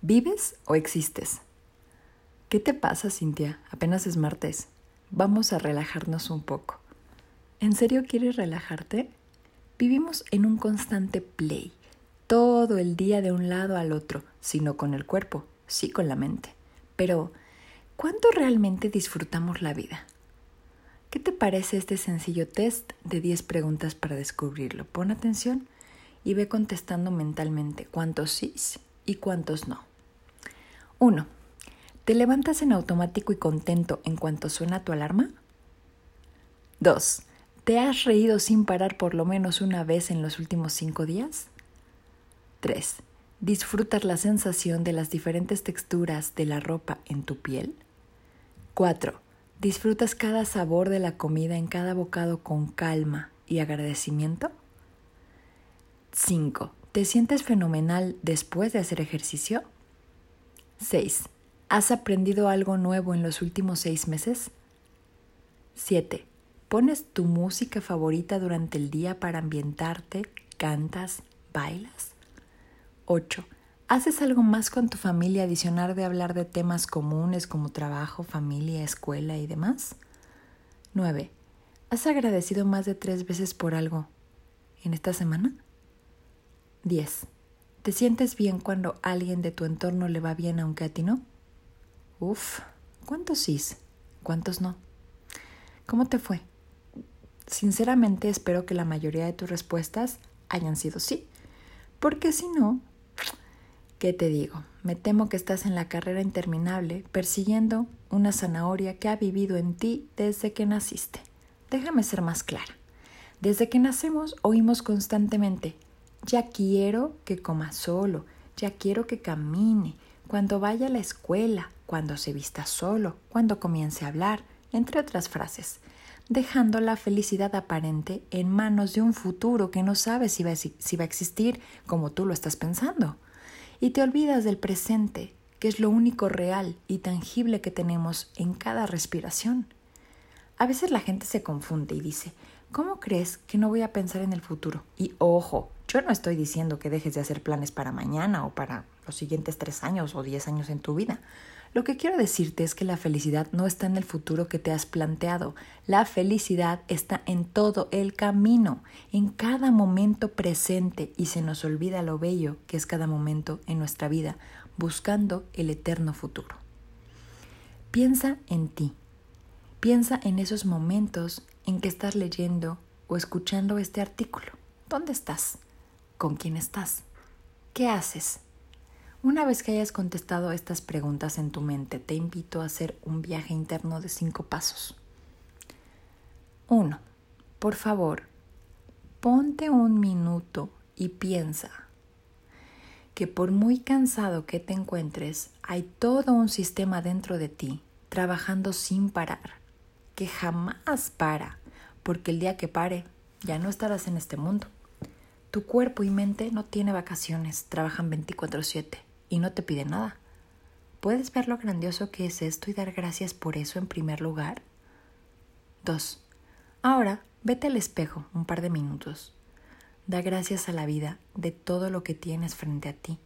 ¿Vives o existes? ¿Qué te pasa, Cintia? Apenas es martes. Vamos a relajarnos un poco. ¿En serio quieres relajarte? Vivimos en un constante play, todo el día de un lado al otro, sino con el cuerpo, sí con la mente. Pero, ¿cuánto realmente disfrutamos la vida? ¿Qué te parece este sencillo test de 10 preguntas para descubrirlo? Pon atención y ve contestando mentalmente cuántos sí y cuántos no. 1. ¿Te levantas en automático y contento en cuanto suena tu alarma? 2. ¿Te has reído sin parar por lo menos una vez en los últimos cinco días? 3. ¿Disfrutas la sensación de las diferentes texturas de la ropa en tu piel? 4. ¿Disfrutas cada sabor de la comida en cada bocado con calma y agradecimiento? 5. ¿Te sientes fenomenal después de hacer ejercicio? 6. ¿Has aprendido algo nuevo en los últimos seis meses? 7. ¿Pones tu música favorita durante el día para ambientarte, cantas, bailas? 8. ¿Haces algo más con tu familia adicional de hablar de temas comunes como trabajo, familia, escuela y demás? 9. ¿Has agradecido más de tres veces por algo en esta semana? 10. ¿Te sientes bien cuando a alguien de tu entorno le va bien aunque a ti no? Uf, ¿cuántos sí? ¿Cuántos no? ¿Cómo te fue? Sinceramente espero que la mayoría de tus respuestas hayan sido sí, porque si no, ¿qué te digo? Me temo que estás en la carrera interminable persiguiendo una zanahoria que ha vivido en ti desde que naciste. Déjame ser más clara. Desde que nacemos oímos constantemente, ya quiero que coma solo, ya quiero que camine, cuando vaya a la escuela, cuando se vista solo, cuando comience a hablar, entre otras frases, dejando la felicidad aparente en manos de un futuro que no sabes si va, si va a existir como tú lo estás pensando. Y te olvidas del presente, que es lo único real y tangible que tenemos en cada respiración. A veces la gente se confunde y dice, ¿cómo crees que no voy a pensar en el futuro? Y ojo, yo no estoy diciendo que dejes de hacer planes para mañana o para los siguientes tres años o diez años en tu vida. Lo que quiero decirte es que la felicidad no está en el futuro que te has planteado. La felicidad está en todo el camino, en cada momento presente y se nos olvida lo bello que es cada momento en nuestra vida, buscando el eterno futuro. Piensa en ti. Piensa en esos momentos en que estás leyendo o escuchando este artículo. ¿Dónde estás? ¿Con quién estás? ¿Qué haces? Una vez que hayas contestado estas preguntas en tu mente, te invito a hacer un viaje interno de cinco pasos. 1. Por favor, ponte un minuto y piensa que por muy cansado que te encuentres, hay todo un sistema dentro de ti trabajando sin parar, que jamás para, porque el día que pare ya no estarás en este mundo. Tu cuerpo y mente no tiene vacaciones, trabajan 24/7 y no te piden nada. ¿Puedes ver lo grandioso que es esto y dar gracias por eso en primer lugar? 2. Ahora, vete al espejo un par de minutos. Da gracias a la vida de todo lo que tienes frente a ti.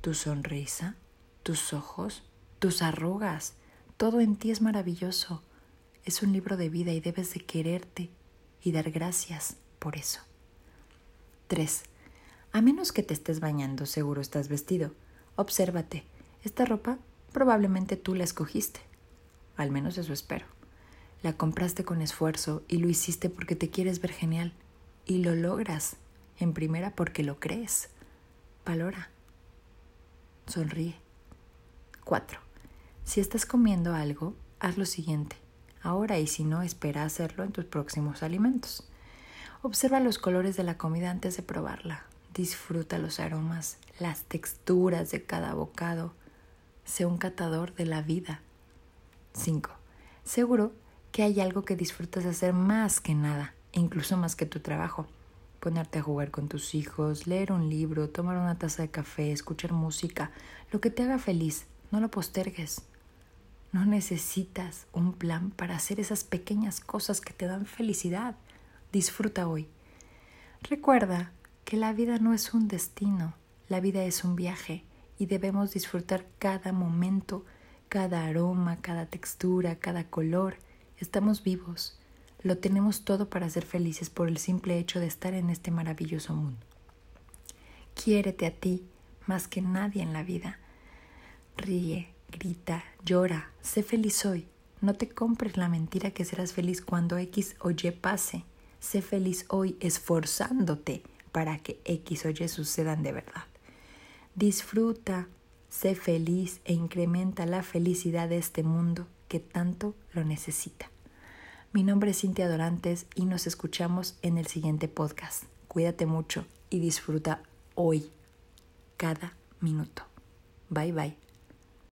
Tu sonrisa, tus ojos, tus arrugas. Todo en ti es maravilloso. Es un libro de vida y debes de quererte y dar gracias por eso. 3. A menos que te estés bañando, seguro estás vestido. Obsérvate. Esta ropa probablemente tú la escogiste. Al menos eso espero. La compraste con esfuerzo y lo hiciste porque te quieres ver genial. Y lo logras, en primera porque lo crees. Valora. Sonríe. 4. Si estás comiendo algo, haz lo siguiente. Ahora y si no, espera hacerlo en tus próximos alimentos. Observa los colores de la comida antes de probarla. Disfruta los aromas, las texturas de cada bocado. Sé un catador de la vida. 5. Seguro que hay algo que disfrutas hacer más que nada, incluso más que tu trabajo. Ponerte a jugar con tus hijos, leer un libro, tomar una taza de café, escuchar música, lo que te haga feliz, no lo postergues. No necesitas un plan para hacer esas pequeñas cosas que te dan felicidad. Disfruta hoy. Recuerda que la vida no es un destino, la vida es un viaje y debemos disfrutar cada momento, cada aroma, cada textura, cada color. Estamos vivos. Lo tenemos todo para ser felices por el simple hecho de estar en este maravilloso mundo. Quiérete a ti más que nadie en la vida. Ríe, grita, llora, sé feliz hoy. No te compres la mentira que serás feliz cuando X o Y pase. Sé feliz hoy esforzándote para que X o Y sucedan de verdad. Disfruta, sé feliz e incrementa la felicidad de este mundo que tanto lo necesita. Mi nombre es Cintia Dorantes y nos escuchamos en el siguiente podcast. Cuídate mucho y disfruta hoy, cada minuto. Bye bye.